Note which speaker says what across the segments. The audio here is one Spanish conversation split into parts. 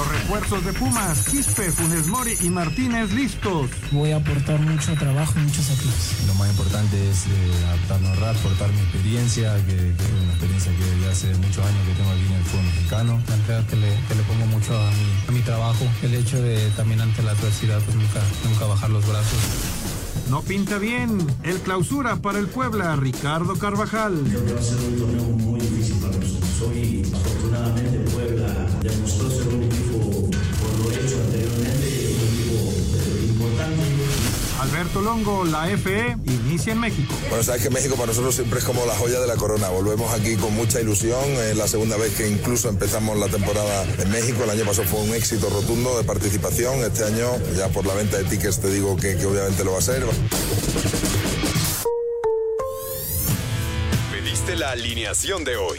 Speaker 1: Los refuerzos de Pumas, Quispe, Funes Mori y Martínez listos.
Speaker 2: Voy a aportar mucho trabajo y muchos sacrificios.
Speaker 3: Lo más importante es eh, adaptarnos rápido, aportar mi experiencia, que, que, es una experiencia que ya hace muchos años que tengo aquí en el fútbol mexicano.
Speaker 4: La entrega que le, que le pongo mucho a mi, a mi trabajo, el hecho de también ante la adversidad, pues nunca, nunca bajar los brazos.
Speaker 1: No pinta bien. El clausura para el Puebla, Ricardo Carvajal.
Speaker 5: Creo que va a ser un torneo muy difícil para nosotros. Hoy, afortunadamente, Puebla demostró ser un
Speaker 1: Alberto Longo, la FE, inicia en México.
Speaker 6: Bueno, sabes que México para nosotros siempre es como la joya de la corona. Volvemos aquí con mucha ilusión. Es la segunda vez que incluso empezamos la temporada en México. El año pasado fue un éxito rotundo de participación. Este año, ya por la venta de tickets, te digo que, que obviamente lo va a ser.
Speaker 7: Pediste la alineación de hoy.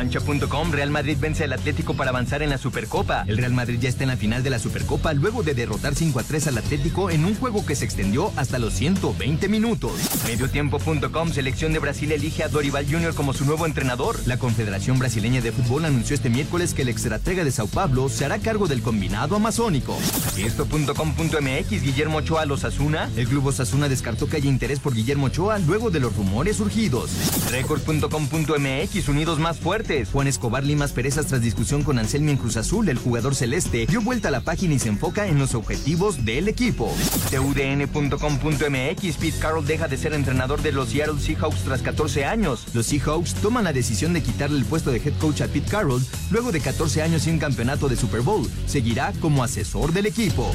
Speaker 8: Cancha.com, Real Madrid vence al Atlético para avanzar en la Supercopa. El Real Madrid ya está en la final de la Supercopa luego de derrotar 5 a 3 al Atlético en un juego que se extendió hasta los 120 minutos. Mediotiempo.com, selección de Brasil elige a Dorival Jr. como su nuevo entrenador. La Confederación Brasileña de Fútbol anunció este miércoles que el extratega de Sao Paulo se hará cargo del combinado amazónico. Esto.com.mx, Guillermo Ochoa los Asuna. El club Osasuna descartó que haya interés por Guillermo Ochoa luego de los rumores surgidos. Record.com.mx, unidos más fuertes. Juan Escobar Limas Perezas tras discusión con Anselmi en Cruz Azul, el jugador celeste, dio vuelta a la página y se enfoca en los objetivos del equipo. TUDN.com.mx, Pete Carroll deja de ser entrenador de los Seattle Seahawks tras 14 años. Los Seahawks toman la decisión de quitarle el puesto de head coach a Pete Carroll luego de 14 años sin campeonato de Super Bowl. Seguirá como asesor del equipo.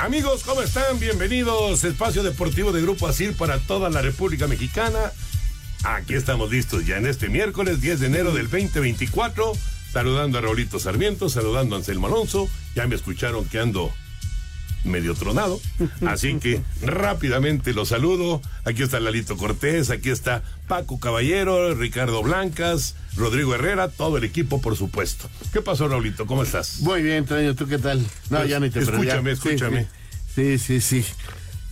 Speaker 9: Amigos, ¿cómo están? Bienvenidos. Espacio Deportivo de Grupo Asir para toda la República Mexicana. Aquí estamos listos ya en este miércoles 10 de enero del 2024. Saludando a Raulito Sarmiento, saludando a Anselmo Alonso. Ya me escucharon que ando medio tronado. Así que rápidamente los saludo. Aquí está Lalito Cortés, aquí está Paco Caballero, Ricardo Blancas, Rodrigo Herrera, todo el equipo, por supuesto. ¿Qué pasó, Raulito? ¿Cómo estás?
Speaker 10: Muy bien, Traño, ¿tú qué tal? No,
Speaker 9: Pues,
Speaker 10: ya ni te
Speaker 9: Escúchame, escúchame.
Speaker 10: Sí, sí, sí, sí.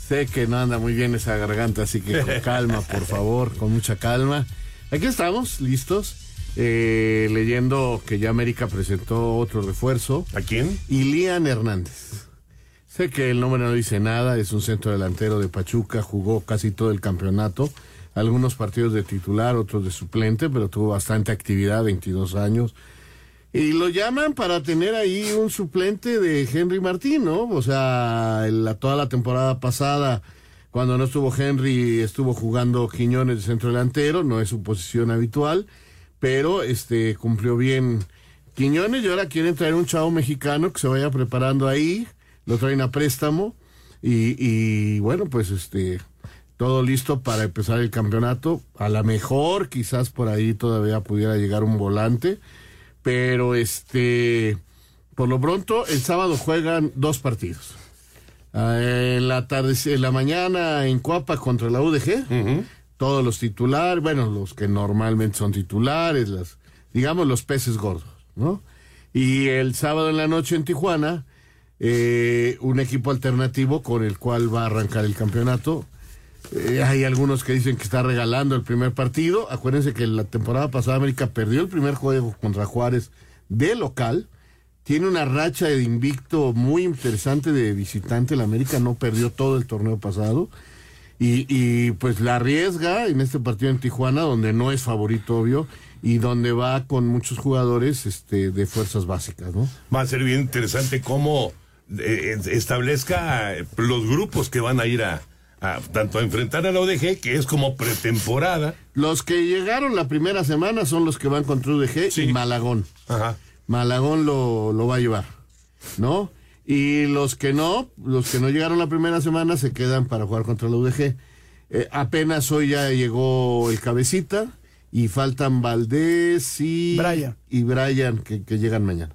Speaker 10: Sé que no anda muy bien esa garganta, así que con calma, por favor, con mucha calma. Aquí estamos, listos. eh, leyendo que ya América presentó otro refuerzo.
Speaker 9: ¿A quién?
Speaker 10: Ilian Hernández. Sé que el nombre no dice nada, es un centro delantero de Pachuca, jugó casi todo el campeonato, algunos partidos de titular, otros de suplente, pero tuvo bastante actividad, 22 años. Y lo llaman para tener ahí un suplente de Henry Martín, ¿no? O sea, toda la temporada pasada, cuando no estuvo Henry, estuvo jugando Quiñones de centro delantero, no es su posición habitual, pero este cumplió bien Quiñones y ahora quieren traer un chavo mexicano que se vaya preparando ahí, lo traen a préstamo y, y bueno, pues este todo listo para empezar el campeonato. A lo mejor quizás por ahí todavía pudiera llegar un volante, pero este por lo pronto el sábado juegan dos partidos. Ah, En la tarde, en la mañana en Cuapa contra la UDG, todos los titulares, bueno, los que normalmente son titulares, las, digamos los peces gordos, ¿no? Y el sábado en la noche en Tijuana, eh, un equipo alternativo con el cual va a arrancar el campeonato. Eh, hay algunos que dicen que está regalando el primer partido. Acuérdense que la temporada pasada América perdió el primer juego contra Juárez de local. Tiene una racha de invicto muy interesante de visitante. La América no perdió todo el torneo pasado. Y, pues la arriesga en este partido en Tijuana, donde no es favorito, obvio, y donde va con muchos jugadores este, de fuerzas básicas, ¿no?
Speaker 9: Va a ser bien interesante cómo eh, establezca los grupos que van a ir a, a, tanto a enfrentar a la ODG, que es como pretemporada.
Speaker 10: Los que llegaron la primera semana son los que van contra UDG y Malagón.
Speaker 9: Ajá.
Speaker 10: Malagón lo, lo va a llevar, ¿no? Y los que no, los que no llegaron la primera semana se quedan para jugar contra la UDG. Eh, apenas hoy ya llegó el cabecita y faltan Valdés y
Speaker 11: Brian,
Speaker 10: y Brian que, que llegan mañana.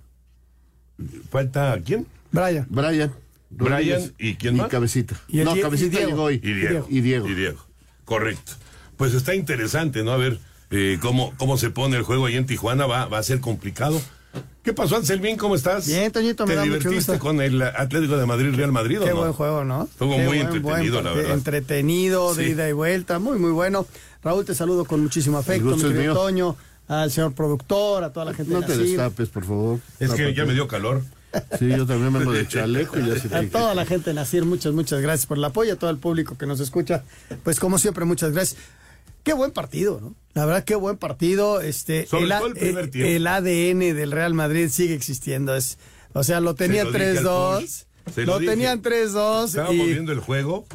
Speaker 9: ¿Falta quién?
Speaker 11: Brian.
Speaker 10: Brian.
Speaker 9: Brian y quién más?
Speaker 10: Cabecita.
Speaker 11: Y el
Speaker 10: no,
Speaker 11: Die-
Speaker 10: Cabecita
Speaker 11: y Diego.
Speaker 10: llegó hoy.
Speaker 9: Y Diego.
Speaker 10: Y Diego.
Speaker 9: Y Diego. Correcto. Pues está interesante, ¿no? A ver eh, cómo, cómo se pone el juego ahí en Tijuana. Va, va a ser complicado. ¿Qué pasó, Anselmín? ¿Cómo estás?
Speaker 11: Bien, Toñito, me
Speaker 9: ¿Te
Speaker 11: da mucho
Speaker 9: divertiste
Speaker 11: gusto.
Speaker 9: con el Atlético de Madrid, Real Madrid o
Speaker 11: Qué
Speaker 9: no?
Speaker 11: buen juego, ¿no?
Speaker 9: Estuvo
Speaker 11: Qué
Speaker 9: muy
Speaker 11: buen,
Speaker 9: entretenido,
Speaker 11: buen
Speaker 9: la verdad.
Speaker 11: Entretenido, de
Speaker 9: Sí.
Speaker 11: ida y vuelta, muy, muy bueno. Raúl, te saludo con muchísimo afecto, mi querido. Toño, al señor productor, a toda la gente
Speaker 10: No
Speaker 11: de
Speaker 10: te
Speaker 11: Nacir,
Speaker 10: destapes, por favor.
Speaker 9: Es que ya me dio calor.
Speaker 10: Sí, yo también vengo de chaleco y ya se
Speaker 11: A toda la gente de Nacir, muchas, muchas gracias por el apoyo, a todo el público que nos escucha. Pues como siempre, muchas gracias. Qué buen partido, ¿no? La verdad, qué buen partido. Este,
Speaker 9: Sobre
Speaker 11: A-
Speaker 9: todo el primer
Speaker 11: eh,
Speaker 9: tiempo.
Speaker 11: el ADN del Real Madrid sigue existiendo. Es, o sea, lo tenía
Speaker 9: Se lo dije al
Speaker 11: 3-2.
Speaker 9: Push. Se
Speaker 11: Lo,
Speaker 9: dije.
Speaker 11: tenían 3-2.
Speaker 9: Estábamos
Speaker 11: y-
Speaker 9: viendo el juego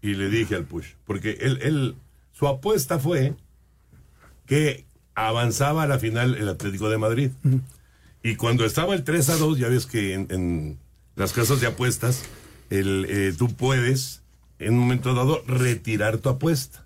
Speaker 9: y le dije al Push, porque él, él- su apuesta fue que avanzaba a la final el Atlético de Madrid. Y cuando estaba el 3 a 2, ya ves que en, en las casas de apuestas, el, eh, tú puedes en un momento dado retirar tu apuesta.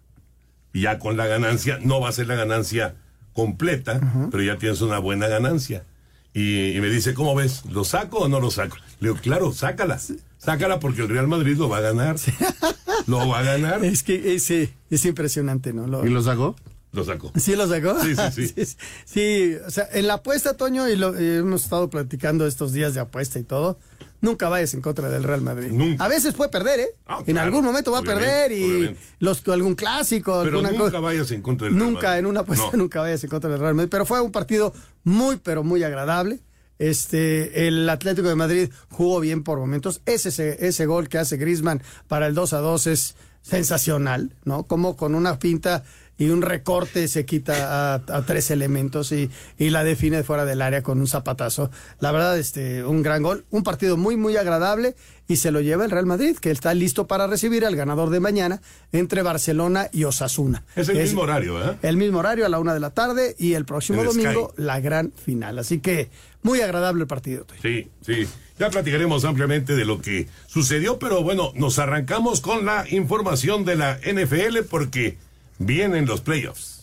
Speaker 9: Y ya con la ganancia, no va a ser la ganancia completa, pero ya tienes una buena ganancia. Y, y me dice, ¿cómo ves? ¿Lo saco o no lo saco? Le digo, claro, sácala. Sácala porque el Real Madrid lo va a ganar. Lo va a ganar.
Speaker 11: Es que ese es impresionante, ¿no? Lo-
Speaker 10: ¿Y lo sacó?
Speaker 9: Lo sacó.
Speaker 11: ¿Sí lo sacó?
Speaker 9: Sí, sí, sí.
Speaker 11: sí, sí, o sea, en la apuesta, Toño, y lo eh, hemos estado platicando estos días de apuesta y todo, nunca vayas en contra del Real Madrid.
Speaker 9: Nunca.
Speaker 11: A veces puede perder, ¿eh?
Speaker 9: Ah,
Speaker 11: en
Speaker 9: claro,
Speaker 11: algún momento va a perder y
Speaker 9: obviamente.
Speaker 11: los, algún clásico,
Speaker 9: Pero
Speaker 11: alguna
Speaker 9: nunca
Speaker 11: cosa.
Speaker 9: vayas en contra del Real
Speaker 11: Nunca,
Speaker 9: Madrid.
Speaker 11: en una apuesta,
Speaker 9: No.
Speaker 11: nunca vayas en contra del Real Madrid. Pero fue un partido muy, pero muy agradable. Este, el Atlético de Madrid jugó bien por momentos. Ese, ese, ese gol que hace Griezmann para el 2 a 2 es sensacional, ¿no? Como con una pinta y un recorte se quita a, a tres elementos y, y la define de fuera del área con un zapatazo. La verdad, este, un gran gol, un partido muy, muy agradable y se lo lleva el Real Madrid, que está listo para recibir al ganador de mañana entre Barcelona y Osasuna.
Speaker 9: Es el mismo horario, ¿eh?
Speaker 11: El mismo horario a la una de la tarde y el próximo domingo
Speaker 9: Sky.
Speaker 11: la gran final. Así que muy agradable el partido.
Speaker 9: Sí, sí. Ya platicaremos ampliamente de lo que sucedió, pero bueno, nos arrancamos con la información de la NFL porque vienen los playoffs.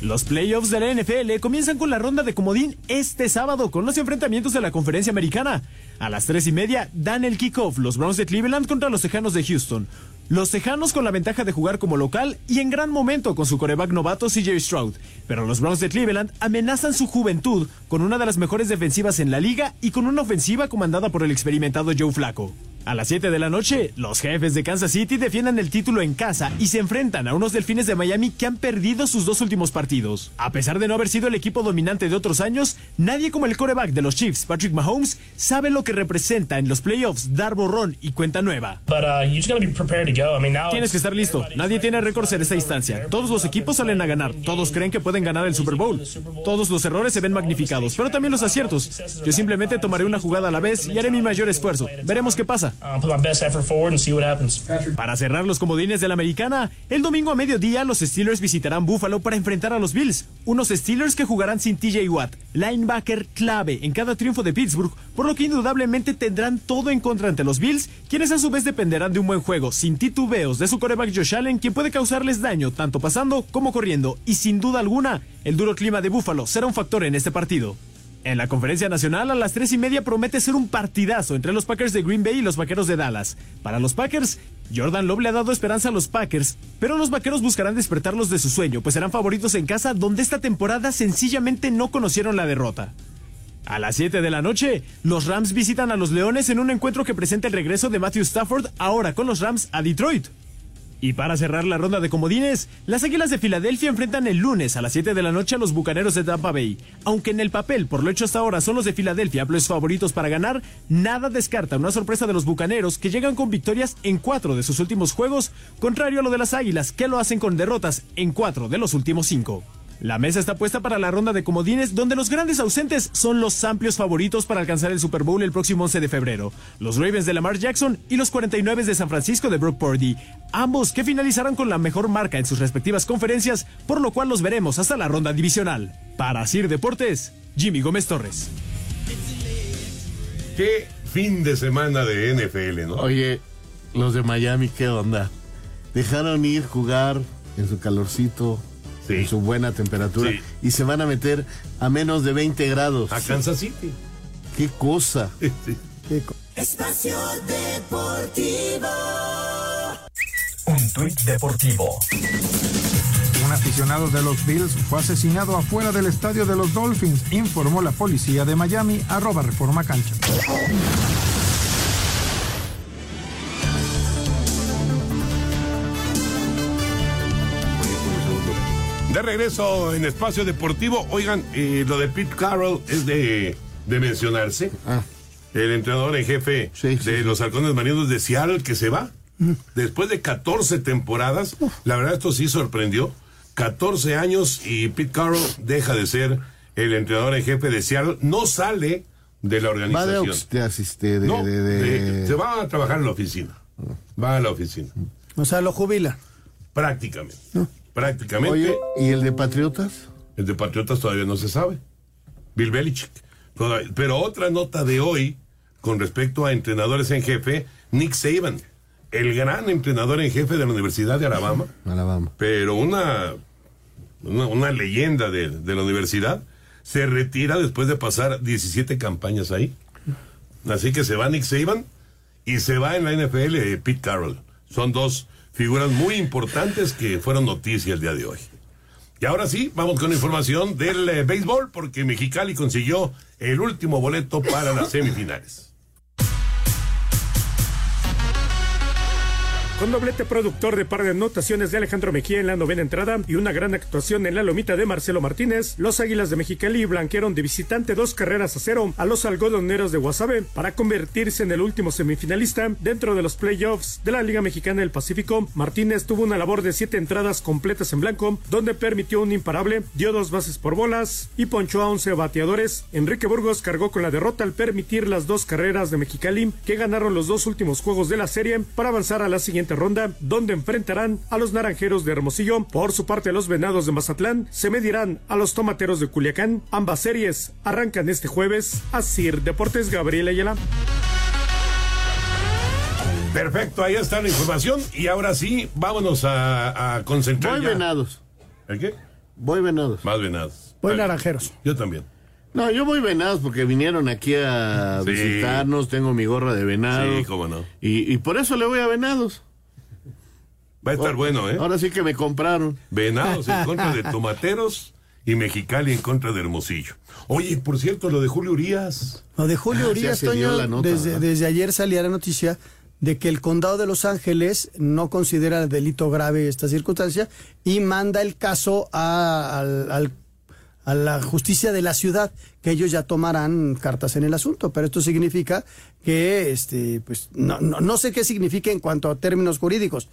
Speaker 12: Los playoffs de la NFL comienzan con la ronda de comodín este sábado con los enfrentamientos de la conferencia americana. A las tres y media dan el kickoff los Browns de Cleveland contra los Tejanos de Houston. Los Tejanos con la ventaja de jugar como local y en gran momento con su coreback novato CJ Stroud. Pero los Browns de Cleveland amenazan su juventud con una de las mejores defensivas en la liga y con una ofensiva comandada por el experimentado Joe Flacco. A las 7 de la noche, los jefes de Kansas City defienden el título en casa y se enfrentan a unos delfines de Miami que han perdido sus dos últimos partidos. A pesar de no haber sido el equipo dominante de otros años, nadie como el coreback de los Chiefs, Patrick Mahomes, sabe lo que representa en los playoffs dar borrón y cuenta nueva.
Speaker 2: But uh,
Speaker 12: Tienes que estar listo. Nadie tiene récords en esta instancia. Todos los equipos salen a ganar. Todos creen que pueden ganar el Super Bowl. Todos los errores se ven magnificados, pero también los aciertos. Yo simplemente tomaré una jugada a la vez y haré mi mayor esfuerzo. Veremos qué pasa.
Speaker 2: Put my best effort forward and see what happens.
Speaker 12: Para cerrar los comodines de la americana, el domingo a mediodía los Steelers visitarán Buffalo para enfrentar a los Bills. Unos Steelers que jugarán sin TJ Watt, linebacker clave en cada triunfo de Pittsburgh, por lo que indudablemente tendrán todo en contra ante los Bills, quienes a su vez dependerán de un buen juego, sin titubeos, de su coreback Josh Allen, quien puede causarles daño tanto pasando como corriendo. Y sin duda alguna, el duro clima de Buffalo será un factor en este partido. En la conferencia nacional a las tres y media promete ser un partidazo entre los Packers de Green Bay y los Vaqueros de Dallas. Para los Packers, Jordan Love le ha dado esperanza a los Packers, pero los Vaqueros buscarán despertarlos de su sueño, pues serán favoritos en casa donde esta temporada sencillamente no conocieron la derrota. A las 7 de la noche, los Rams visitan a los Leones en un encuentro que presenta el regreso de Matthew Stafford ahora con los Rams a Detroit. Y para cerrar la ronda de comodines, las Águilas de Filadelfia enfrentan el lunes a las 7 de la noche a los Bucaneros de Tampa Bay. Aunque en el papel, por lo hecho hasta ahora, son los de Filadelfia los favoritos para ganar, nada descarta una sorpresa de los Bucaneros que llegan con victorias en cuatro de sus últimos juegos, contrario a lo de las Águilas que lo hacen con derrotas en cuatro de los últimos cinco. La mesa está puesta para la ronda de comodines, donde los grandes ausentes son los amplios favoritos para alcanzar el Super Bowl el próximo 11 de febrero. Los Ravens de Lamar Jackson y los 49 de San Francisco de Brock Purdy. Ambos que finalizarán con la mejor marca en sus respectivas conferencias, por lo cual los veremos hasta la ronda divisional. Para Sir Deportes, Jimmy Gómez Torres.
Speaker 9: Qué fin de semana de NFL, ¿no?
Speaker 10: Oye, los de Miami, ¿qué onda? Dejaron ir jugar en su calorcito, en su buena temperatura,
Speaker 9: Sí.
Speaker 10: y se van a meter a menos de 20 grados.
Speaker 9: A Kansas City.
Speaker 10: ¿Qué cosa?
Speaker 13: Espacio Deportivo.
Speaker 14: Un tuit deportivo.
Speaker 1: Un aficionado de los Bills fue asesinado afuera del estadio de los Dolphins, informó la policía de Miami, arroba Reforma Cancha.
Speaker 9: De regreso en Espacio Deportivo, oigan, eh, lo de Pete Carroll es de, de mencionarse.
Speaker 10: Ah.
Speaker 9: El entrenador en jefe de los halcones marinos de Seattle que se va. Después de 14 temporadas, la verdad esto sí sorprendió. 14 años y Pete Carroll deja de ser el entrenador en jefe de Seattle. No sale de la
Speaker 10: Va
Speaker 9: organización.
Speaker 10: aux- de asiste, de,
Speaker 9: No,
Speaker 10: de- de-
Speaker 9: se va a trabajar en la oficina. Va a la oficina.
Speaker 11: O sea, lo jubila.
Speaker 9: Prácticamente. Prácticamente.
Speaker 10: Oye, ¿y el de Patriotas?
Speaker 9: El de Patriotas todavía no se sabe. Bill Belichick. Pero otra nota de hoy con respecto a entrenadores en jefe, Nick Saban, el gran entrenador en jefe de la Universidad de Alabama,
Speaker 10: Alabama.
Speaker 9: pero una, una, una leyenda de, de la universidad, se retira después de pasar 17 campañas ahí. Así que se va Nick Saban y se va en la NFL eh, Pete Carroll. Son dos figuras muy importantes que fueron noticia el día de hoy. Y ahora sí, vamos con información del eh, béisbol porque Mexicali consiguió el último boleto para las semifinales.
Speaker 15: Con doblete productor de par de anotaciones de Alejandro Mejía en la novena entrada y una gran actuación en la lomita de Marcelo Martínez, los Águilas de Mexicali blanquearon de visitante dos carreras a cero a los algodoneros de Guasave para convertirse en el último semifinalista dentro de los playoffs de la Liga Mexicana del Pacífico. Martínez tuvo una labor de siete entradas completas en blanco, donde permitió un imparable, dio dos bases por bolas y ponchó a 11 bateadores. Enrique Burgos cargó con la derrota al permitir las dos carreras de Mexicali, que ganaron los dos últimos juegos de la serie para avanzar a la siguiente ronda, donde enfrentarán a los Naranjeros de Hermosillo. Por su parte, los Venados de Mazatlán se medirán a los Tomateros de Culiacán. Ambas series arrancan este jueves. Asir Deportes Gabriel Ayala.
Speaker 9: Perfecto, ahí está la información. Y ahora sí, vámonos a, a concentrar.
Speaker 10: Voy
Speaker 9: ya.
Speaker 10: venados.
Speaker 9: ¿El qué?
Speaker 10: Voy venados.
Speaker 9: Más venados.
Speaker 11: Voy naranjeros.
Speaker 9: Yo también.
Speaker 10: No, yo voy venados porque vinieron aquí a
Speaker 9: Sí.
Speaker 10: visitarnos, tengo mi gorra de venado.
Speaker 9: Sí, cómo no.
Speaker 10: Y, y por eso le voy a venados.
Speaker 9: Va a estar bueno, ¿eh?
Speaker 10: Ahora sí que me compraron.
Speaker 9: Venados en contra de Tomateros y Mexicali en contra de Hermosillo. Oye, por cierto, lo de Julio Urias.
Speaker 11: Lo de Julio
Speaker 9: Ah,
Speaker 11: Urias, Toño,
Speaker 9: la nota,
Speaker 11: desde,
Speaker 9: ¿verdad?
Speaker 11: desde ayer salía la noticia de que el condado de Los Ángeles no considera delito grave esta circunstancia y manda el caso a, al- al- a la justicia de la ciudad, que ellos ya tomarán cartas en el asunto. Pero esto significa que, este, pues, no, no, no sé qué significa en cuanto a términos jurídicos,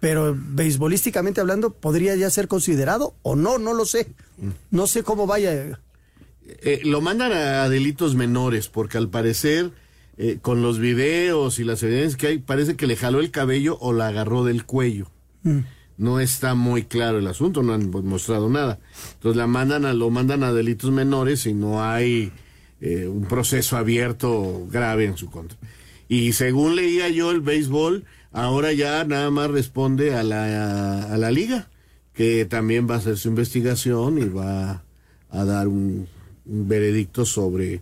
Speaker 11: pero beisbolísticamente hablando, podría ya ser considerado o no, no lo sé. No sé cómo vaya.
Speaker 10: Eh, lo mandan a delitos menores porque al parecer eh, con los videos y las evidencias que hay parece que le jaló el cabello o la agarró del cuello. No está muy claro el asunto, no han mostrado nada. Entonces la mandan a, lo mandan a delitos menores y no hay eh, un proceso abierto grave en su contra. Y según leía yo el béisbol, ahora ya nada más responde a la, a la liga, que también va a hacer su investigación y va a dar un, un veredicto sobre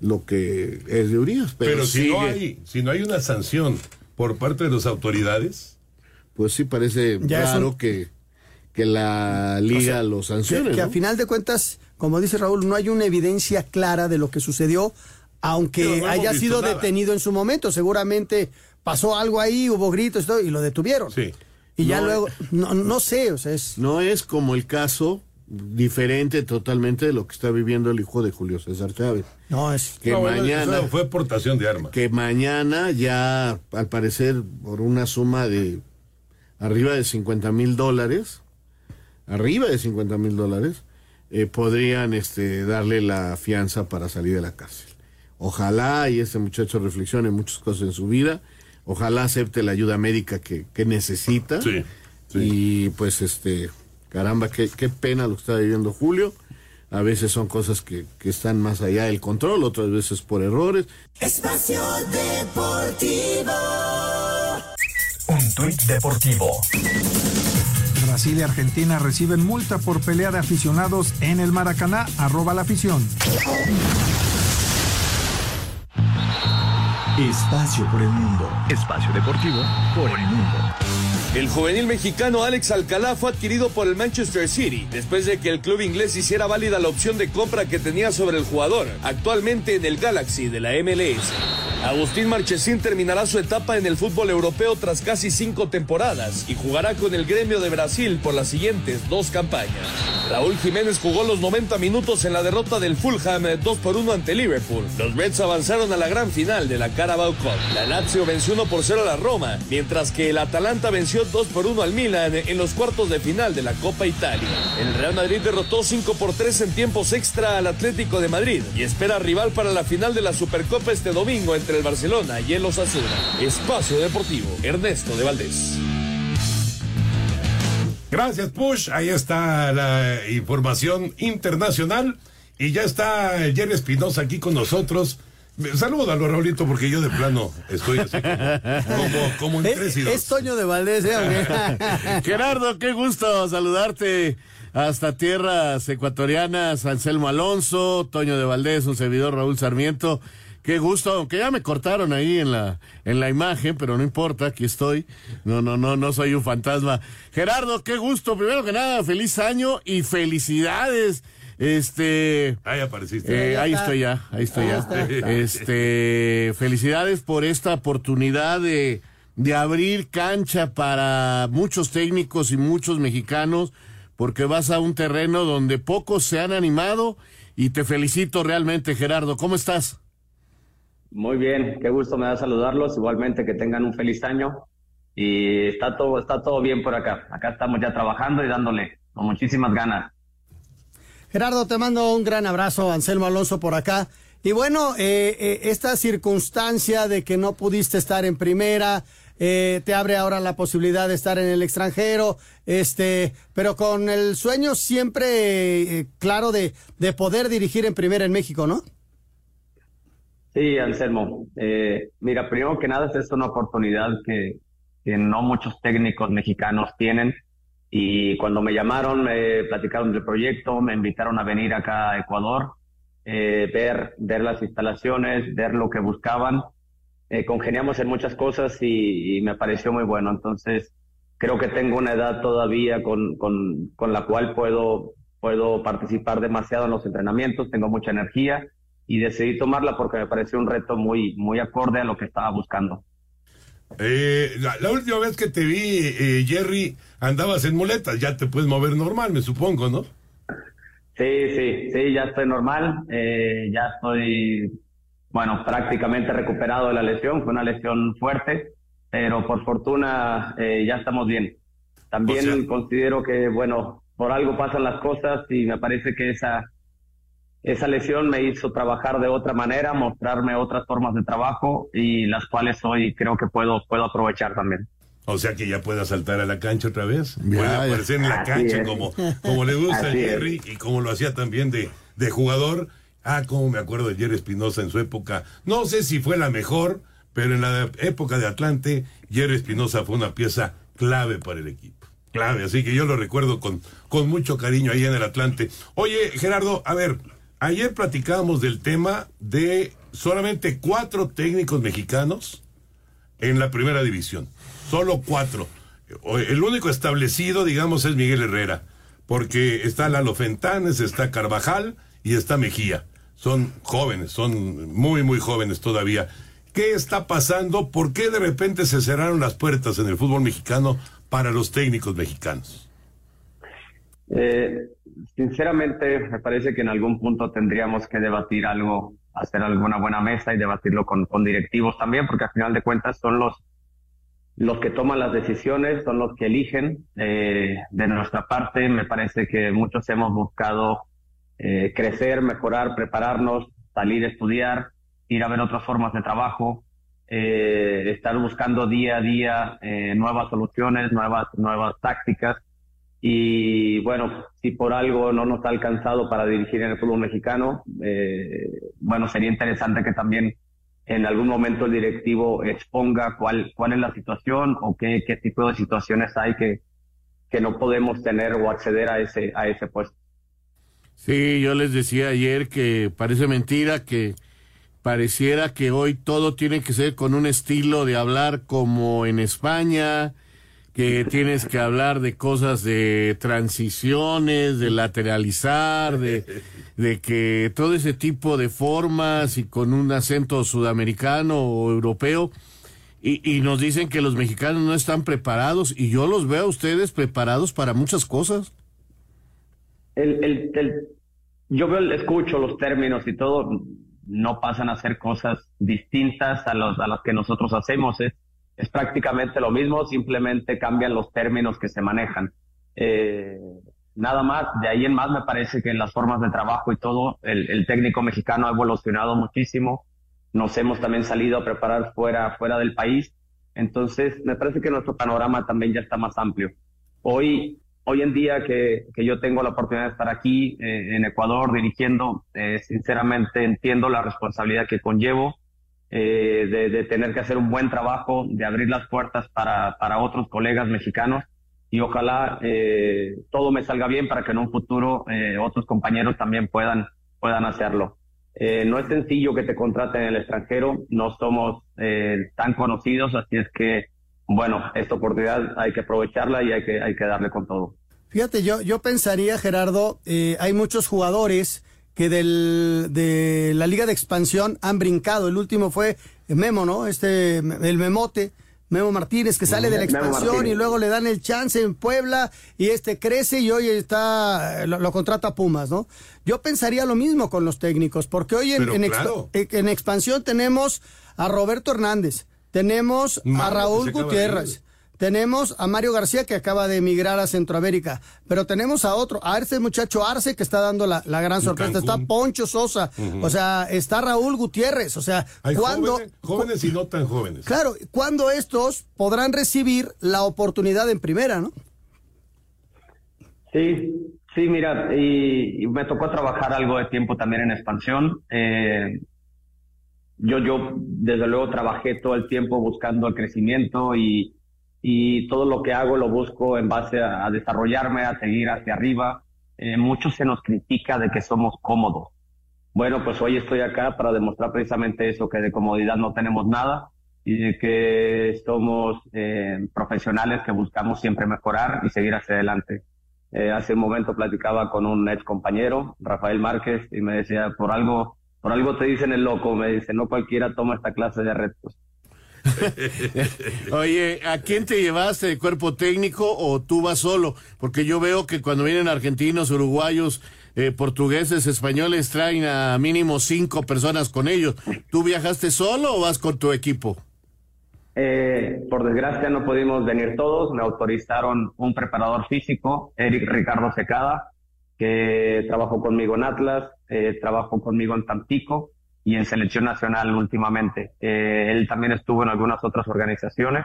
Speaker 10: lo que es de Urias. Pero,
Speaker 9: Pero, si, no hay, si no hay una sanción por parte de las autoridades,
Speaker 10: Pues sí parece
Speaker 11: Ya
Speaker 10: raro
Speaker 11: un-
Speaker 10: que, que la liga lo sancione.
Speaker 11: Que, que a final de cuentas, como dice Raúl, no hay una evidencia clara de lo que sucedió, aunque
Speaker 9: no
Speaker 11: haya sido
Speaker 9: nada.
Speaker 11: detenido en su momento. Seguramente pasó algo ahí, hubo gritos y todo, y lo detuvieron.
Speaker 9: Sí.
Speaker 11: Y ya luego, no, no sé, o sea, es...
Speaker 10: No es como el caso diferente totalmente de lo que está viviendo el hijo de Julio César Chávez.
Speaker 11: No, es...
Speaker 10: Que
Speaker 9: No,
Speaker 10: mañana...
Speaker 9: fue portación de arma.
Speaker 10: que mañana ya, al parecer, por una suma de arriba de 50 mil dólares, arriba de 50 mil dólares, eh, podrían este, darle la fianza para salir de la cárcel. Ojalá y este muchacho reflexione muchas cosas en su vida, ojalá acepte la ayuda médica que, que necesita. Y pues este, caramba, qué, qué pena lo que está viviendo Julio. A veces son cosas que, que están más allá del control, otras veces por errores.
Speaker 13: Espacio Deportivo.
Speaker 14: Un tuit deportivo.
Speaker 1: Brasil y Argentina reciben multa por pelea de aficionados en el Maracaná. Arroba la afición.
Speaker 14: Espacio por el mundo.
Speaker 8: Espacio deportivo por el mundo.
Speaker 16: El juvenil mexicano Alex Alcalá fue adquirido por el Manchester City después de que el club inglés hiciera válida la opción de compra que tenía sobre el jugador, actualmente en el Galaxy de la MLS. Agustín Marchesín terminará su etapa en el fútbol europeo tras casi cinco temporadas y jugará con el gremio de Brasil por las siguientes dos campañas. Raúl Jiménez jugó los 90 minutos en la derrota del Fulham 2 por 1 ante Liverpool. Los Reds avanzaron a la gran final de la Carabao Cup. La Lazio venció 1 por 0 a la Roma, mientras que el Atalanta venció 2 por 1 al Milan en los cuartos de final de la Copa Italia. El Real Madrid derrotó 5 por 3 en tiempos extra al Atlético de Madrid y espera rival para la final de la Supercopa este domingo el Barcelona y el Osasuna. Espacio Deportivo, Ernesto de Valdés.
Speaker 9: Gracias, Push. Ahí está la información internacional. Y ya está Jerry Espinosa aquí con nosotros. Salúdalo, Raulito, porque yo de plano estoy así como, como, en tres y dos.
Speaker 11: Es Toño de Valdés, ¿eh?
Speaker 10: Gerardo, qué gusto saludarte hasta tierras ecuatorianas. Anselmo Alonso, Toño de Valdés, un servidor Raúl Sarmiento. Qué gusto, aunque ya me cortaron ahí en la, en la imagen, pero no importa, aquí estoy. No, no, no, no soy un fantasma. Gerardo, qué gusto. Primero que nada, feliz año y felicidades. Este.
Speaker 9: Ahí apareciste.
Speaker 10: Eh, ahí estoy ya, ahí estoy ya. Este, felicidades por esta oportunidad de, de abrir cancha para muchos técnicos y muchos mexicanos, porque vas a un terreno donde pocos se han animado y te felicito realmente, Gerardo. ¿Cómo estás?
Speaker 17: Muy bien, qué gusto me da saludarlos. Igualmente que tengan un feliz año y está todo está todo bien por acá. Acá estamos ya trabajando y dándole con muchísimas ganas.
Speaker 11: Gerardo, te mando un gran abrazo, Anselmo Alonso por acá. Y bueno, eh, eh, esta circunstancia de que no pudiste estar en primera, eh, te abre ahora la posibilidad de estar en el extranjero, este, pero con el sueño siempre claro de, de poder dirigir en primera en México, ¿no?
Speaker 17: Sí, Anselmo. Eh, mira, primero que nada, es una oportunidad que, no muchos técnicos mexicanos tienen. Y cuando me llamaron, me platicaron del proyecto, me invitaron a venir acá a Ecuador, eh, ver, ver las instalaciones, ver lo que buscaban. Eh, congeniamos en muchas cosas y, y, me pareció muy bueno. Entonces, creo que tengo una edad todavía con, con, con la cual puedo, puedo participar demasiado en los entrenamientos, tengo mucha energía y decidí tomarla porque me pareció un reto muy, muy acorde a lo que estaba buscando.
Speaker 9: Eh, la, última vez que te vi, eh, Jerry, andabas en muletas, ya te puedes mover normal, me supongo, ¿no?
Speaker 17: Sí, sí, sí, ya estoy normal, eh, ya estoy, bueno, prácticamente recuperado de la lesión, fue una lesión fuerte, pero por fortuna eh, ya estamos bien. También considero que, bueno, por algo pasan las cosas y me parece que esa esa lesión me hizo trabajar de otra manera, mostrarme otras formas de trabajo y las cuales hoy creo que puedo, puedo aprovechar también.
Speaker 9: O sea que ya pueda saltar a la cancha otra vez. Puede aparecer en la cancha como, como le gusta a Jerry y como lo hacía también de, de jugador. Ah, como me acuerdo de Jerry Espinosa en su época. No sé si fue la mejor, pero en la época de Atlante, Jerry Espinosa fue una pieza clave para el equipo. Clave, así que yo lo recuerdo con, con mucho cariño ahí en el Atlante. Oye, Gerardo, a ver, Ayer platicábamos del tema de solamente cuatro técnicos mexicanos en la primera división. Solo cuatro. El único establecido, digamos, es Miguel Herrera. Porque está Lalo Fentanes, está Carvajal y está Mejía. Son jóvenes, son muy, muy jóvenes todavía. ¿Qué está pasando? ¿Por qué de repente se cerraron las puertas en el fútbol mexicano para los técnicos mexicanos?
Speaker 17: Eh, sinceramente, me parece que en algún punto tendríamos que debatir algo, hacer alguna buena mesa y debatirlo con, con directivos también, porque al final de cuentas son los, los que toman las decisiones, son los que eligen. Eh, de nuestra parte, me parece que muchos hemos buscado eh, crecer, mejorar, prepararnos, salir a estudiar, ir a ver otras formas de trabajo, eh, estar buscando día a día eh, nuevas soluciones, nuevas, nuevas tácticas. Y bueno, si por algo no nos ha alcanzado para dirigir en el fútbol mexicano, eh, bueno, sería interesante que también en algún momento el directivo exponga cuál, cuál es la situación o qué, qué tipo de situaciones hay que, que no podemos tener o acceder a ese, a ese puesto.
Speaker 10: Sí, yo les decía ayer que parece mentira que pareciera que hoy todo tiene que ser con un estilo de hablar como en España, que tienes que hablar de cosas de transiciones, de lateralizar, de, de que todo ese tipo de formas y con un acento sudamericano o europeo. Y, y nos dicen que los mexicanos no están preparados y yo los veo a ustedes preparados para muchas cosas.
Speaker 17: El, el, el, yo veo, escucho los términos y todo, no pasan a hacer cosas distintas a, los, a las que nosotros hacemos. Es, es prácticamente lo mismo, simplemente cambian los términos que se manejan. Eh, nada más, de ahí en más me parece que en las formas de trabajo y todo, el, técnico mexicano ha evolucionado muchísimo. Nos hemos también salido a preparar fuera, fuera del país. Entonces, me parece que nuestro panorama también ya está más amplio. Hoy, hoy en día que, que yo tengo la oportunidad de estar aquí eh, en Ecuador dirigiendo, eh, sinceramente entiendo la responsabilidad que conllevo eh, de, tener que hacer un buen trabajo, de abrir las puertas para, para otros colegas mexicanos y ojalá eh, todo me salga bien para que en un futuro eh, otros compañeros también puedan, puedan hacerlo. No es sencillo que te contraten en el extranjero, no somos tan conocidos, así es que, bueno, esta oportunidad hay que aprovecharla y hay que, hay que darle con todo.
Speaker 11: Fíjate, yo, yo pensaría, Gerardo, hay muchos jugadores que del, de la Liga de Expansión han brincado. El último fue Memo, ¿no? Este, el Memote. Memo Martínez, que sale de la expansión y luego le dan el chance en Puebla y este crece y hoy está, lo, lo, contrata Pumas, ¿no? Yo pensaría lo mismo con los técnicos, porque hoy en, en, claro. exp en expansión tenemos a Roberto Hernández, tenemos a Raúl Gutiérrez, tenemos a Mario García que acaba de emigrar a Centroamérica, pero tenemos a otro, a este muchacho Arce que está dando la, la gran sorpresa, está Poncho Sosa, uh -huh. o sea, está Raúl Gutiérrez, o sea,
Speaker 9: cuando jóvenes, jóvenes, y no tan jóvenes.
Speaker 11: Claro, cuando estos podrán recibir la oportunidad en primera, ¿no?
Speaker 17: Sí, sí, mira, y, y me tocó trabajar algo de tiempo también en expansión. Eh, yo, yo, desde luego, trabajé todo el tiempo buscando el crecimiento y y todo lo que hago lo busco en base a, desarrollarme, a seguir hacia arriba. Eh, mucho se nos critica de que somos cómodos. Bueno, pues hoy estoy acá para demostrar precisamente eso, que de comodidad no tenemos nada y que somos eh, profesionales que buscamos siempre mejorar y seguir hacia adelante. Eh, hace un momento platicaba con un ex compañero, Rafael Márquez, y me decía, por algo, por algo te dicen el loco, me dice, no cualquiera toma esta clase de retos.
Speaker 10: Oye, ¿a quién te llevaste de cuerpo técnico o tú vas solo? Porque yo veo que cuando vienen argentinos, uruguayos, eh, portugueses, españoles, traen a mínimo cinco personas con ellos. ¿Tú viajaste solo o vas con tu equipo?
Speaker 17: Eh, por desgracia no pudimos venir todos. Me autorizaron un preparador físico, Eric Ricardo Secada, que trabajó conmigo en Atlas, eh, trabajó conmigo en Tampico y en selección nacional últimamente. Eh, él también estuvo en algunas otras organizaciones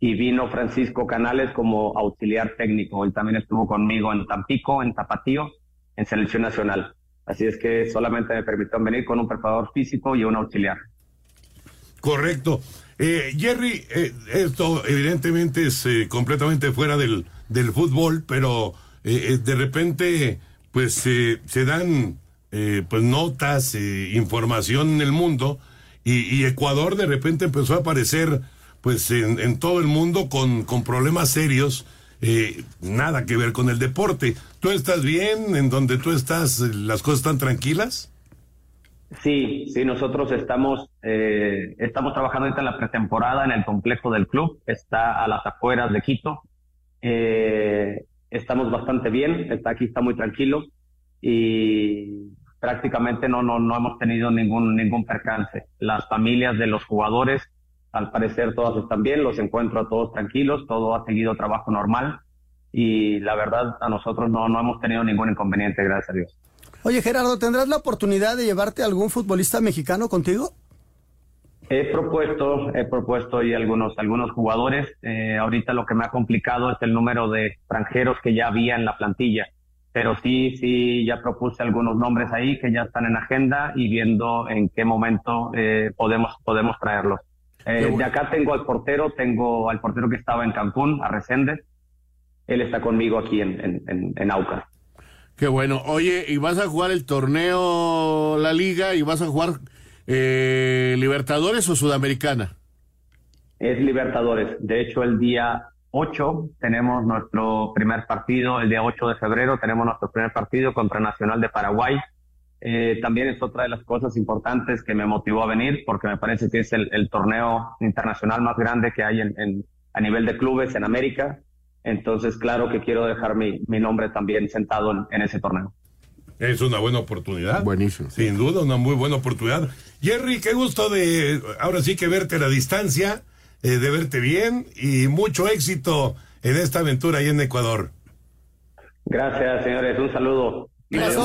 Speaker 17: y vino Francisco Canales como auxiliar técnico. Él también estuvo conmigo en Tampico, en Tapatío, en selección nacional. Así es que solamente me permitieron venir con un preparador físico y un auxiliar.
Speaker 9: Correcto. Eh, Jerry, eh, esto evidentemente es completamente fuera del, del fútbol, pero de repente pues se dan eh, pues notas, eh, información en el mundo y, Ecuador de repente empezó a aparecer pues en, todo el mundo con, con problemas serios, eh, nada que ver con el deporte. ¿Tú estás bien? ¿En donde tú estás las cosas están tranquilas?
Speaker 17: Sí, sí, nosotros estamos, eh, estamos trabajando ahorita en la pretemporada en el complejo del club, está a las afueras de Quito. Estamos bastante bien, está aquí, está muy tranquilo y prácticamente no, no, no hemos tenido ningún, ningún percance. Las familias de los jugadores, al parecer todas están bien, los encuentro a todos tranquilos, todo ha seguido trabajo normal y la verdad a nosotros no, no hemos tenido ningún inconveniente, gracias a Dios.
Speaker 11: Oye, Gerardo, ¿tendrás la oportunidad de llevarte a algún futbolista mexicano contigo?
Speaker 17: He propuesto, he propuesto y algunos, algunos jugadores. Eh, ahorita lo que me ha complicado es el número de extranjeros que ya había en la plantilla. Pero sí, sí, ya propuse algunos nombres ahí que ya están en agenda y viendo en qué momento eh, podemos, podemos traerlos. Eh, de acá tengo al portero, tengo al portero que estaba en Cancún, a Resende. Él está conmigo aquí en, en, en, en Aucas.
Speaker 10: Qué bueno. Oye, ¿y vas a jugar el torneo, la liga, y vas a jugar eh, Libertadores o Sudamericana?
Speaker 17: Es Libertadores. De hecho, el día 8 tenemos nuestro primer partido, el día 8 de febrero tenemos nuestro primer partido contra Nacional de Paraguay. Eh, también es otra de las cosas importantes que me motivó a venir porque me parece que es el, el torneo internacional más grande que hay en, en, a nivel de clubes en América. Entonces, claro que quiero dejar mi, mi nombre también sentado en, en ese torneo.
Speaker 9: Es una buena oportunidad.
Speaker 10: Buenísimo.
Speaker 9: Sin duda, una muy buena oportunidad. Jerry, qué gusto de ahora sí que verte a la distancia, eh, de verte bien y mucho éxito en esta aventura ahí en Ecuador.
Speaker 17: Gracias, señores. Un saludo.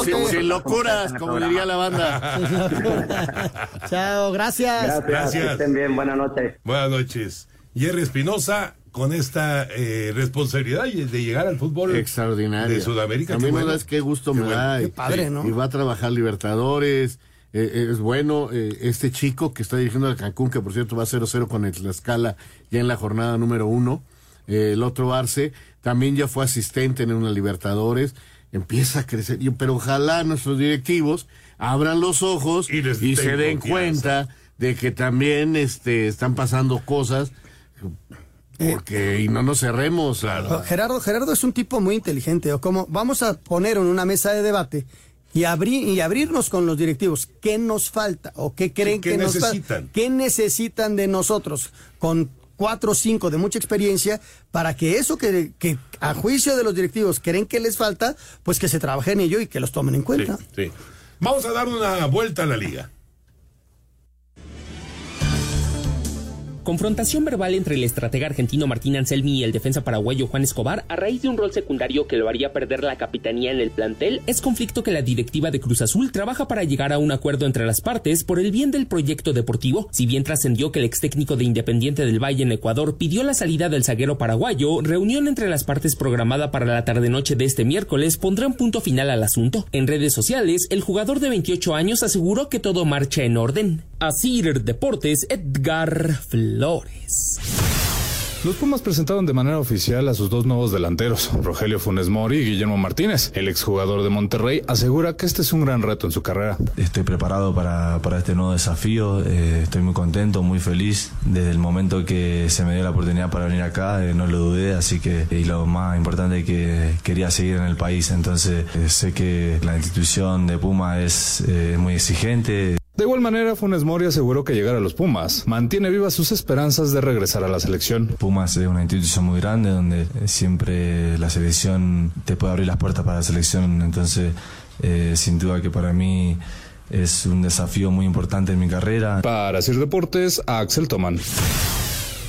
Speaker 10: Sin, sin locuras, como diría la banda.
Speaker 11: Chao, gracias.
Speaker 17: Gracias.
Speaker 9: Gracias.
Speaker 17: Que estén bien. Buenas noches.
Speaker 9: Buenas noches. Jerry Espinosa, con esta eh, responsabilidad de llegar al fútbol
Speaker 10: Extraordinario.
Speaker 9: de Sudamérica.
Speaker 10: A mí me
Speaker 9: bueno.
Speaker 10: das qué gusto
Speaker 9: Qué
Speaker 10: me
Speaker 9: bueno.
Speaker 10: da.
Speaker 11: Qué padre,
Speaker 10: y-
Speaker 11: ¿no?
Speaker 10: Y va a trabajar Libertadores. Eh, es bueno eh, este chico que está dirigiendo al Cancún, que por cierto va 0-0 con el Tlaxcala ya en la jornada número uno. Eh, el otro Arce también ya fue asistente en una Libertadores. Empieza a crecer, y- pero ojalá nuestros directivos abran los ojos
Speaker 9: Y
Speaker 10: y,
Speaker 9: les
Speaker 10: se
Speaker 9: den confianza.
Speaker 10: cuenta de que también este, están pasando cosas. Porque, y no nos cerremos.
Speaker 11: Gerardo, Gerardo es un tipo muy inteligente. O como vamos a poner en una mesa de debate y abrir y abrirnos con los directivos. ¿Qué nos falta o qué creen
Speaker 9: ¿Qué
Speaker 11: que nos falta?
Speaker 9: necesitan?
Speaker 11: ¿Qué necesitan de nosotros con cuatro o cinco de mucha experiencia para que eso que, que a juicio de los directivos creen que les falta, pues que se trabaje en ello y que los tomen en cuenta?
Speaker 9: Sí. Vamos a dar una vuelta a la liga.
Speaker 18: Confrontación verbal entre el estratega argentino Martín Anselmi y el defensa paraguayo Juan Escobar a raíz de un rol secundario que lo haría perder la capitanía en el plantel es conflicto que la directiva de Cruz Azul trabaja para llegar a un acuerdo entre las partes por el bien del proyecto deportivo. Si bien trascendió que el ex técnico de Independiente del Valle en Ecuador pidió la salida del zaguero paraguayo, reunión entre las partes programada para la tarde-noche de este miércoles pondrá un punto final al asunto. En redes sociales, el jugador de 28 años aseguró que todo marcha en orden. Asir Deportes, Edgar Flores.
Speaker 19: Los Pumas presentaron de manera oficial a sus dos nuevos delanteros, Rogelio Funes Mori y Guillermo Martínez. El exjugador de Monterrey asegura que este es un gran reto en su carrera.
Speaker 3: Estoy preparado para, para este nuevo desafío, eh, estoy muy contento, muy feliz. Desde el momento que se me dio la oportunidad para venir acá, eh, no lo dudé, así que y lo más importante es que quería seguir en el país. Entonces eh, sé que la institución de Puma es eh, muy exigente.
Speaker 19: De igual manera, Funes Mori aseguró que llegar a los Pumas mantiene vivas sus esperanzas de regresar a la selección.
Speaker 3: Pumas es una institución muy grande donde eh, siempre la selección te puede abrir las puertas para la selección, entonces eh, sin duda que para mí es un desafío muy importante en mi carrera.
Speaker 19: Para Sir Deportes, Axel Toman.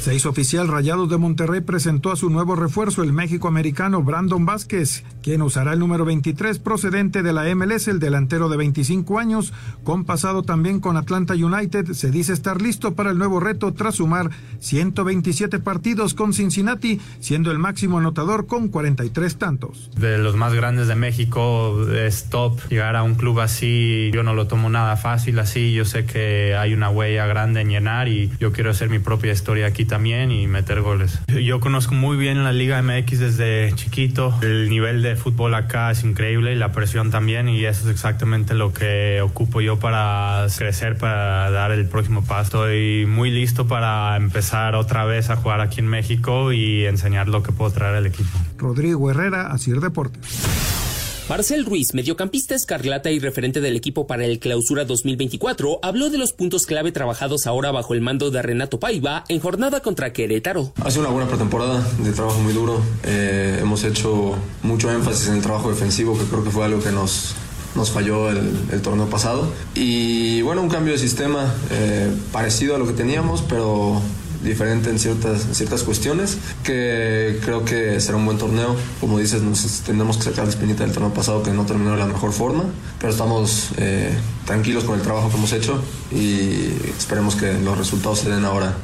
Speaker 1: Se hizo oficial Rayados de Monterrey presentó a su nuevo refuerzo, el México-americano Brandon Vázquez, quien usará el número 23 procedente de la MLS, el delantero de 25 años, con pasado también con Atlanta United, se dice estar listo para el nuevo reto tras sumar 127 partidos con Cincinnati, siendo el máximo anotador con 43 tantos.
Speaker 4: de los más grandes de México, es top. Llegar a un club así, yo no lo tomo nada fácil así. Yo sé que hay una huella grande en llenar y yo quiero hacer mi propia historia aquí también y meter goles. Yo conozco muy bien la Liga MX desde chiquito. El nivel de fútbol acá es increíble y la presión también y eso es exactamente lo que ocupo yo para crecer, para dar el próximo paso. Estoy muy listo para empezar otra vez a jugar aquí en México y enseñar lo que puedo traer al equipo.
Speaker 1: Rodrigo Herrera, Asir Deportes.
Speaker 18: Marcel Ruiz, mediocampista escarlata y referente del equipo para el Clausura 2024, habló de los puntos clave trabajados ahora bajo el mando de Renato Paiva en jornada contra Querétaro.
Speaker 20: Ha sido una buena pretemporada, de trabajo muy duro. Eh, hemos hecho mucho énfasis en el trabajo defensivo, que creo que fue algo que nos, nos falló el, torneo pasado. Y bueno, un cambio de sistema eh, parecido a lo que teníamos, pero diferente en ciertas, en ciertas cuestiones, que creo que será un buen torneo. Como dices, nos tenemos que sacar la espinita del torneo pasado que no terminó de la mejor forma, pero estamos eh, tranquilos con el trabajo que hemos hecho y esperemos que los resultados se den ahora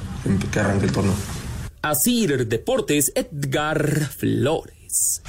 Speaker 20: que arranque el torneo.
Speaker 18: Asir Deportes, Edgar Flores.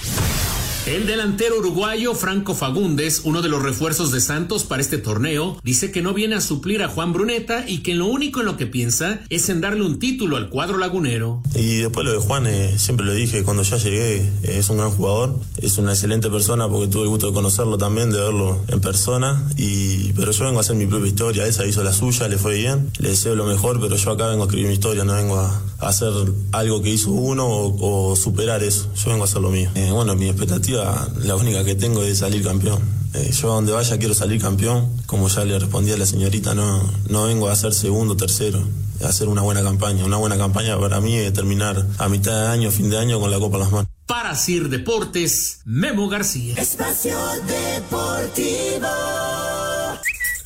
Speaker 21: El delantero uruguayo Franco Fagundes, uno de los refuerzos de Santos para este torneo, dice que no viene a suplir a Juan Bruneta y que lo único en lo que piensa es en darle un título al cuadro lagunero.
Speaker 22: Y después lo de Juan, eh, siempre lo dije cuando ya llegué, eh, es un gran jugador, es una excelente persona porque tuve el gusto de conocerlo también, de verlo en persona, y pero yo vengo a hacer mi propia historia, esa hizo la suya, le fue bien, le deseo lo mejor, pero yo acá vengo a escribir mi historia, no vengo a, hacer algo que hizo uno o, superar eso, yo vengo a hacer lo mío. Eh, bueno, mi expectativa la única que tengo es salir campeón. Eh, yo a donde vaya quiero salir campeón. Como ya le respondí a la señorita, no, no vengo a ser segundo, tercero. A hacer una buena campaña. Una buena campaña para mí es terminar a mitad de año, fin de año con la copa en las manos.
Speaker 21: Para Sir Deportes, Memo García.
Speaker 13: Espacio Deportivo.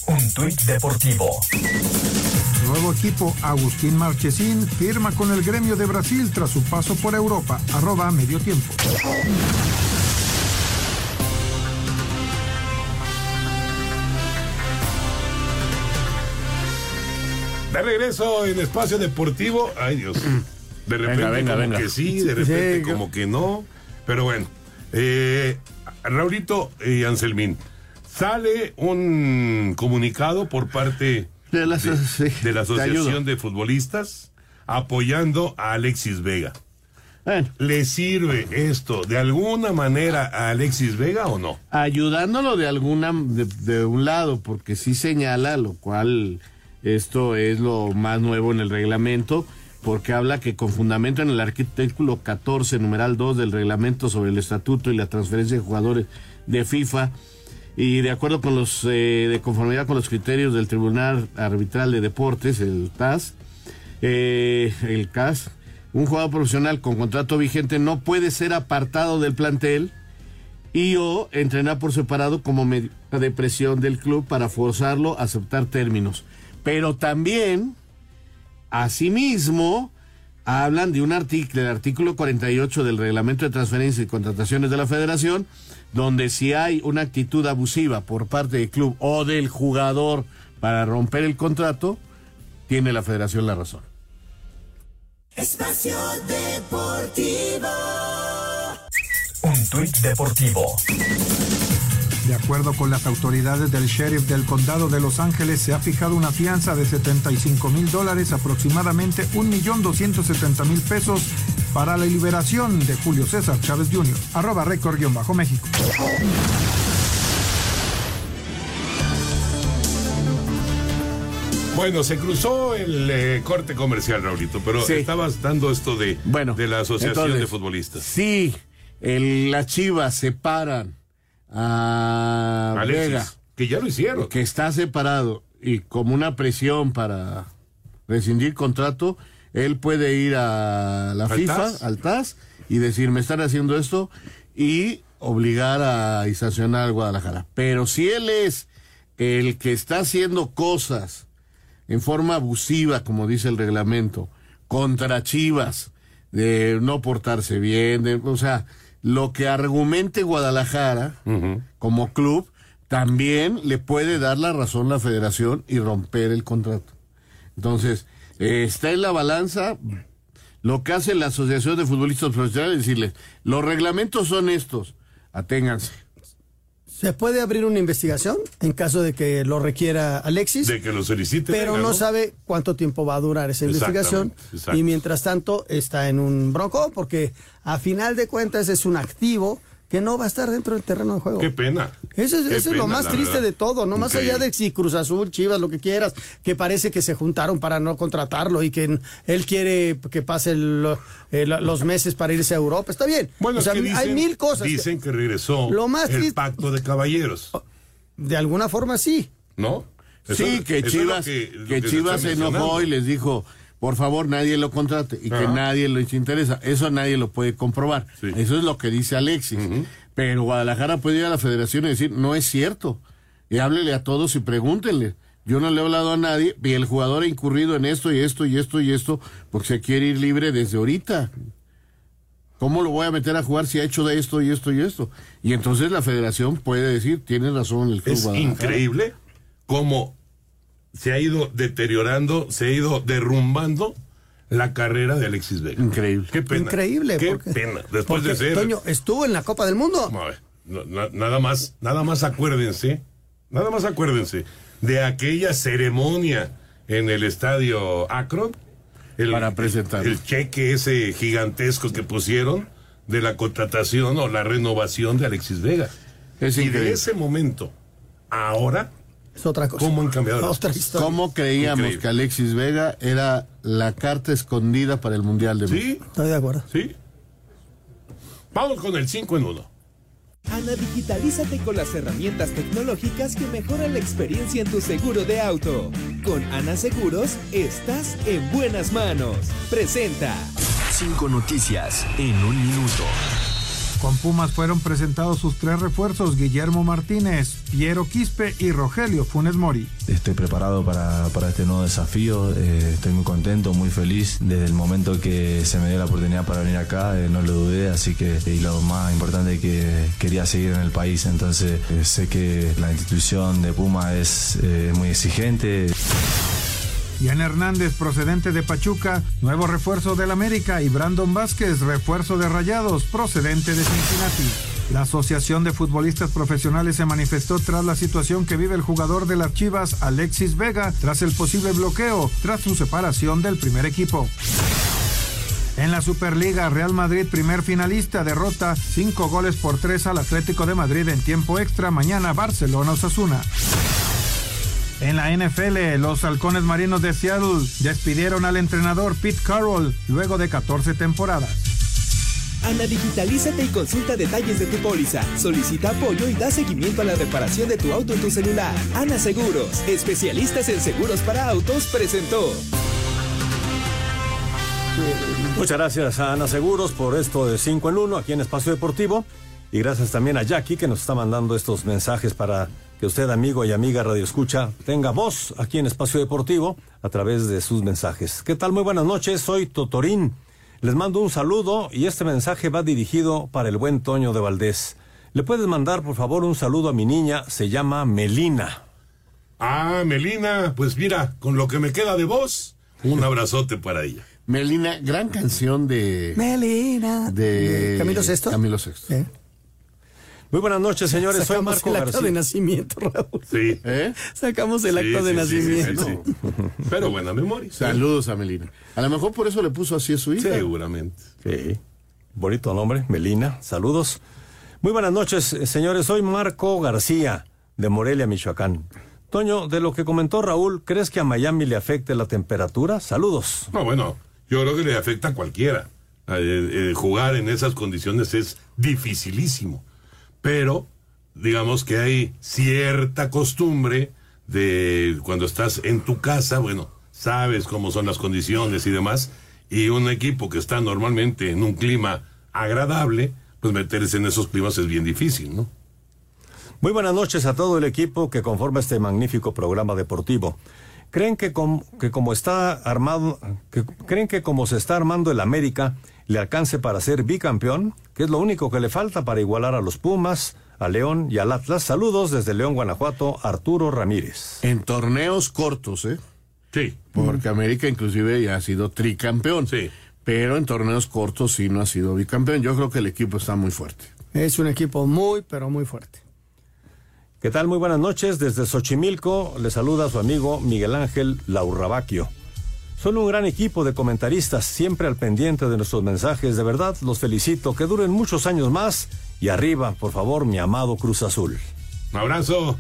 Speaker 14: Un tuit deportivo
Speaker 1: nuevo equipo, Agustín Marchesín, firma con el gremio de Brasil tras su paso por Europa. Arroba medio tiempo.
Speaker 9: De regreso en espacio deportivo. Ay Dios. De repente como que sí, de repente como que no. Pero bueno. Eh, Raulito y Anselmín. Sale un comunicado por parte de la, Asociación de Futbolistas apoyando a Alexis Vega. ¿Le sirve esto de alguna manera a Alexis Vega o no?
Speaker 10: Ayudándolo de alguna de, un lado, porque sí señala, lo cual esto es lo más nuevo en el reglamento, porque habla que con fundamento en el artículo 14, numeral 2 del reglamento sobre el estatuto y la transferencia de jugadores de FIFA, y de acuerdo con los, eh, de conformidad con los criterios del Tribunal Arbitral de Deportes, el TAS, eh, el CAS, un jugador profesional con contrato vigente no puede ser apartado del plantel y o entrenar por separado como medida de presión del club para forzarlo a aceptar términos. Pero también, asimismo, hablan de un artículo, el artículo 48 del reglamento de transferencias y contrataciones de la federación, donde si hay una actitud abusiva por parte del club o del jugador para romper el contrato, tiene la federación la razón.
Speaker 13: Espacio Deportivo.
Speaker 14: Un tuit deportivo.
Speaker 1: De acuerdo con las autoridades del sheriff del condado de Los Ángeles, se ha fijado una fianza de 75 mil dólares, aproximadamente 1.270.000 pesos, para la liberación de Julio César Chávez Jr., arroba récord-méxico.
Speaker 9: Bueno, se cruzó el eh, corte comercial, Raulito, pero estabas dando esto de, bueno, de la Asociación de Futbolistas.
Speaker 10: Sí, el, las chivas separan a
Speaker 9: Alexis, que ya lo hicieron.
Speaker 10: Que está separado y como una presión para rescindir contrato, él puede ir a la FIFA, al TAS, y decir, me están haciendo esto, y obligar a y sancionar al Guadalajara. Pero si él es el que está haciendo cosas en forma abusiva, como dice el reglamento, contra Chivas, de no portarse bien, de, o sea, lo que argumente Guadalajara como club, también le puede dar la razón la federación y romper el contrato. Entonces, eh, está en la balanza lo que hace la Asociación de Futbolistas Profesionales, decirles, los reglamentos son estos, aténganse.
Speaker 11: Se puede abrir una investigación en caso de que lo requiera Alexis.
Speaker 9: De que lo solicite.
Speaker 11: Pero no, sabe cuánto tiempo va a durar esa investigación. Y mientras tanto está en un bronco porque a final de cuentas es un activo que no va a estar dentro del terreno de juego.
Speaker 9: Qué pena.
Speaker 11: Eso es, lo más triste de todo, no más allá de si Cruz Azul, Chivas, lo que quieras, que parece que se juntaron para no contratarlo y que él quiere que pase eh, los meses para irse a Europa. Está bien.
Speaker 9: Bueno, hay mil cosas. Dicen que, regresó lo más el pacto de caballeros.
Speaker 11: De alguna forma sí.
Speaker 9: ¿No?
Speaker 10: sí, que Chivas, que, Chivas se enojó y les dijo, por favor nadie lo contrate y que nadie les interesa. Eso nadie lo puede comprobar. Eso es lo que dice Alexis. Pero Guadalajara puede ir a la federación y decir, no es cierto. Y háblele a todos y pregúntenle. yo no le he hablado a nadie y el jugador ha incurrido en esto y esto y esto y esto porque se quiere ir libre desde ahorita. ¿Cómo lo voy a meter a jugar si ha hecho de esto y esto y esto? Y entonces la federación puede decir, tiene razón el club
Speaker 9: Es
Speaker 10: Guadalajara.
Speaker 9: increíble cómo se ha ido deteriorando, se ha ido derrumbando la carrera de Alexis Vega.
Speaker 10: Increíble.
Speaker 9: Qué pena.
Speaker 11: Increíble,
Speaker 9: Qué
Speaker 11: porque-
Speaker 9: pena. Después
Speaker 11: Porque,
Speaker 9: de ser.
Speaker 11: Toño, estuvo en la Copa del Mundo.
Speaker 9: A ver, no, na- nada más, nada más acuérdense, nada más acuérdense de aquella ceremonia en el estadio Akron. El,
Speaker 10: Para presentar.
Speaker 9: El cheque ese gigantesco que pusieron de la contratación o la renovación de Alexis Vega.
Speaker 10: Es
Speaker 9: y
Speaker 10: increíble.
Speaker 9: de ese momento, ahora,
Speaker 11: Es otra cosa.
Speaker 9: ¿cómo han cambiado las
Speaker 11: Otra historia.
Speaker 10: ¿Cómo creíamos
Speaker 9: Increíble.
Speaker 10: que Alexis Vega era la carta escondida para el Mundial de México?
Speaker 9: Sí,
Speaker 11: Estoy de acuerdo.
Speaker 9: sí. Vamos con el 5 en 1.
Speaker 23: Ana, digitalízate con las herramientas tecnológicas que mejoran la experiencia en tu seguro de auto. Con Ana Seguros, estás en buenas manos. Presenta.
Speaker 14: Cinco noticias en un minuto.
Speaker 1: Con Pumas fueron presentados sus tres refuerzos, Guillermo Martínez, Piero Quispe y Rogelio Funes Mori.
Speaker 3: Estoy preparado para, para este nuevo desafío, eh, estoy muy contento, muy feliz. Desde el momento que se me dio la oportunidad para venir acá, eh, no lo dudé, así que y lo más importante que quería seguir en el país, entonces eh, sé que la institución de Puma es eh, muy exigente.
Speaker 1: Ian Hernández, procedente de Pachuca, nuevo refuerzo del América y Brandon Vázquez, refuerzo de Rayados, procedente de Cincinnati. La Asociación de Futbolistas Profesionales se manifestó tras la situación que vive el jugador de las Chivas, Alexis Vega, tras el posible bloqueo, tras su separación del primer equipo. En la Superliga, Real Madrid, primer finalista, derrota 5 goles por 3 al Atlético de Madrid en tiempo extra. Mañana, Barcelona Osasuna. En la NFL, los halcones marinos de Seattle despidieron al entrenador Pete Carroll luego de 14 temporadas.
Speaker 23: Ana, digitalízate y consulta detalles de tu póliza. Solicita apoyo y da seguimiento a la reparación de tu auto en tu celular. Ana Seguros, especialistas en seguros para autos, presentó.
Speaker 24: Muchas gracias a Ana Seguros por esto de 5 en 1 aquí en Espacio Deportivo. Y gracias también a Jackie que nos está mandando estos mensajes para que usted, amigo y amiga Radio Escucha, tenga voz aquí en Espacio Deportivo a través de sus mensajes. ¿Qué tal? Muy buenas noches, soy Totorín. Les mando un saludo y este mensaje va dirigido para el buen Toño de Valdés. ¿Le puedes mandar, por favor, un saludo a mi niña? Se llama Melina.
Speaker 9: Ah, Melina, pues mira, con lo que me queda de voz, un abrazote para ella.
Speaker 10: Melina, gran canción de...
Speaker 11: Melina.
Speaker 10: de
Speaker 11: Camilo Sesto.
Speaker 10: Camilo Sesto.
Speaker 11: Eh.
Speaker 24: Muy buenas noches, señores. Soy
Speaker 11: Sacamos
Speaker 24: Marco
Speaker 11: el acta
Speaker 24: García.
Speaker 11: de nacimiento, Raúl.
Speaker 9: Sí.
Speaker 10: ¿Eh?
Speaker 11: Sacamos el
Speaker 9: Sí,
Speaker 11: acta de
Speaker 9: sí, sí,
Speaker 11: nacimiento.
Speaker 9: sí, sí. Pero buena memoria.
Speaker 10: Saludos a Melina. A lo mejor por eso le puso así a su hija.
Speaker 9: Seguramente.
Speaker 24: Sí. Bonito nombre, Melina. Saludos. Muy buenas noches, eh, señores. Soy Marco García, de Morelia, Michoacán. Toño, de lo que comentó Raúl, ¿crees que a Miami le afecte la temperatura? Saludos.
Speaker 9: No, bueno, yo creo que le afecta a cualquiera. Eh, eh, jugar en esas condiciones es dificilísimo. Pero, digamos que hay cierta costumbre de cuando estás en tu casa, bueno, sabes cómo son las condiciones y demás, y un equipo que está normalmente en un clima agradable, pues meterse en esos climas es bien difícil, ¿no?
Speaker 24: Muy buenas noches a todo el equipo que conforma este magnífico programa deportivo. ¿Creen que, com- que como está armado, que, creen que como se está armando el América le alcance para ser bicampeón? Que es lo único que le falta para igualar a los Pumas, a León y al Atlas. Saludos desde León, Guanajuato, Arturo Ramírez.
Speaker 10: En torneos cortos, ¿eh?
Speaker 9: Sí.
Speaker 10: Porque América inclusive ya ha sido tricampeón.
Speaker 9: Sí.
Speaker 10: Pero en torneos cortos sí no ha sido bicampeón. Yo creo que el equipo está muy fuerte.
Speaker 11: Es un equipo muy, pero muy fuerte.
Speaker 24: ¿Qué tal? Muy buenas noches. Desde Xochimilco le saluda a su amigo Miguel Ángel Laurrabaquio. Son un gran equipo de comentaristas, siempre al pendiente de nuestros mensajes. De verdad, los felicito. Que duren muchos años más. Y arriba, por favor, mi amado Cruz Azul.
Speaker 9: Un abrazo.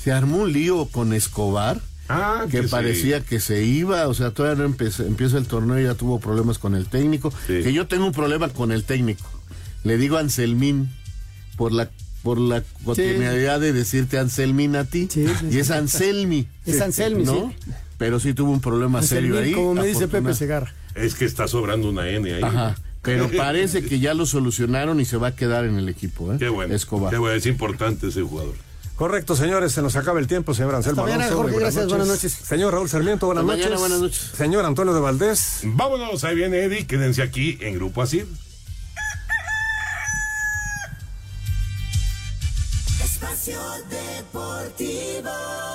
Speaker 10: Se armó un lío con Escobar.
Speaker 9: Ah,
Speaker 10: que
Speaker 9: que
Speaker 10: parecía
Speaker 9: sí.
Speaker 10: que se iba, o sea, todavía no empieza, empieza el torneo y ya tuvo problemas con el técnico.
Speaker 9: Sí.
Speaker 10: Que yo tengo un problema con el técnico. Le digo Anselmín por la por la cotidianidad de decirte Anselmín a ti.
Speaker 11: Sí, sí,
Speaker 10: y
Speaker 11: sí.
Speaker 10: es Anselmi.
Speaker 11: Es Anselmi,
Speaker 10: ¿no? pero sí tuvo un problema pues
Speaker 11: serio
Speaker 10: ahí.
Speaker 11: Como me dice Pepe Segarra.
Speaker 9: Es que está sobrando una N ahí.
Speaker 10: Ajá. Pero parece que ya lo solucionaron y se va a quedar en el equipo. ¿eh?
Speaker 9: Qué bueno.
Speaker 10: Escobar.
Speaker 9: Qué bueno, es importante ese jugador.
Speaker 24: Correcto, señores, se nos acaba el tiempo, señor Anselmo
Speaker 11: Hasta
Speaker 24: Alonso. Buenas
Speaker 11: noches. buenas noches.
Speaker 24: Señor Raúl Sarmiento, buenas noches.
Speaker 10: Buenas noches.
Speaker 24: Señor Antonio de Valdés.
Speaker 9: Vámonos, ahí viene Eddie, quédense aquí en Grupo Asir.
Speaker 13: Espacio Deportivo.